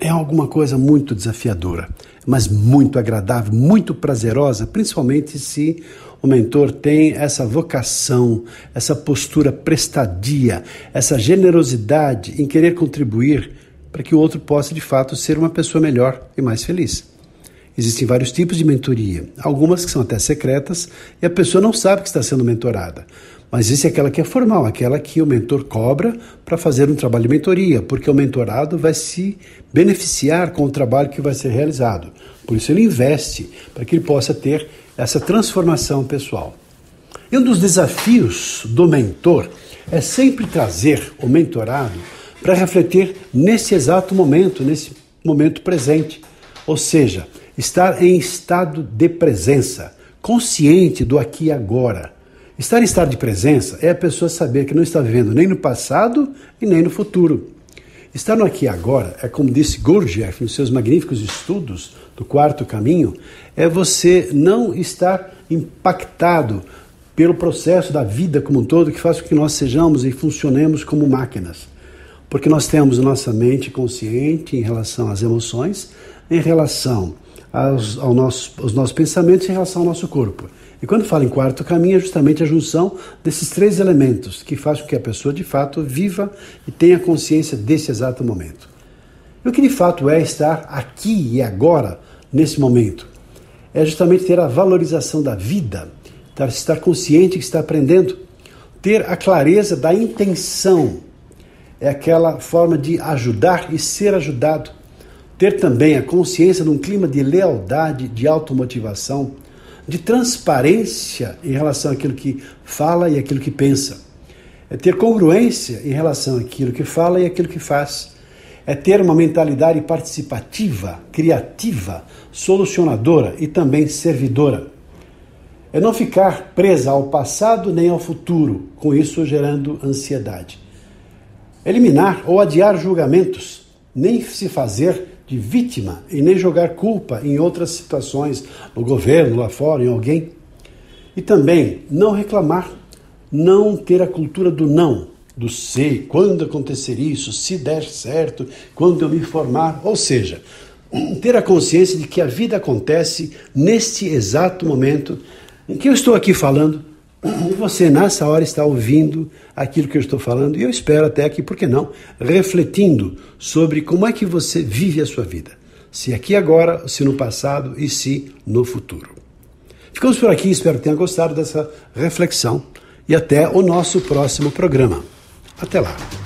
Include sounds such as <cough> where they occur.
é alguma coisa muito desafiadora, mas muito agradável, muito prazerosa, principalmente se o mentor tem essa vocação, essa postura prestadia, essa generosidade em querer contribuir para que o outro possa de fato ser uma pessoa melhor e mais feliz. Existem vários tipos de mentoria, algumas que são até secretas e a pessoa não sabe que está sendo mentorada. Mas é aquela que é formal, aquela que o mentor cobra para fazer um trabalho de mentoria, porque o mentorado vai se beneficiar com o trabalho que vai ser realizado. Por isso ele investe para que ele possa ter essa transformação pessoal. E um dos desafios do mentor é sempre trazer o mentorado para refletir nesse exato momento, nesse momento presente. Ou seja, estar em estado de presença, consciente do aqui e agora Estar em estado de presença é a pessoa saber que não está vivendo nem no passado e nem no futuro. Estar no aqui e agora é como disse Gurdjieff nos seus magníficos estudos do quarto caminho, é você não estar impactado pelo processo da vida como um todo que faz com que nós sejamos e funcionemos como máquinas. Porque nós temos nossa mente consciente em relação às emoções, em relação aos, ao nosso, aos nossos pensamentos, em relação ao nosso corpo. E quando fala em quarto caminho, é justamente a junção desses três elementos que faz com que a pessoa de fato viva e tenha consciência desse exato momento. E o que de fato é estar aqui e agora, nesse momento? É justamente ter a valorização da vida, estar consciente que está aprendendo, ter a clareza da intenção, é aquela forma de ajudar e ser ajudado, ter também a consciência de um clima de lealdade, de automotivação, de transparência em relação àquilo que fala e aquilo que pensa. É ter congruência em relação àquilo que fala e aquilo que faz. É ter uma mentalidade participativa, criativa, solucionadora e também servidora. É não ficar presa ao passado nem ao futuro, com isso gerando ansiedade. Eliminar ou adiar julgamentos, nem se fazer de vítima e nem jogar culpa em outras situações, no governo, lá fora, em alguém. E também não reclamar, não ter a cultura do não, do sei, quando acontecer isso, se der certo, quando eu me formar. Ou seja, <clears throat> ter a consciência de que a vida acontece neste exato momento em que eu estou aqui falando e você, nessa hora, está ouvindo aquilo que eu estou falando, e eu espero até aqui, por que não, refletindo sobre como é que você vive a sua vida. Se aqui agora, se no passado e se no futuro. Ficamos por aqui, espero que tenha gostado dessa reflexão e até o nosso próximo programa. Até lá!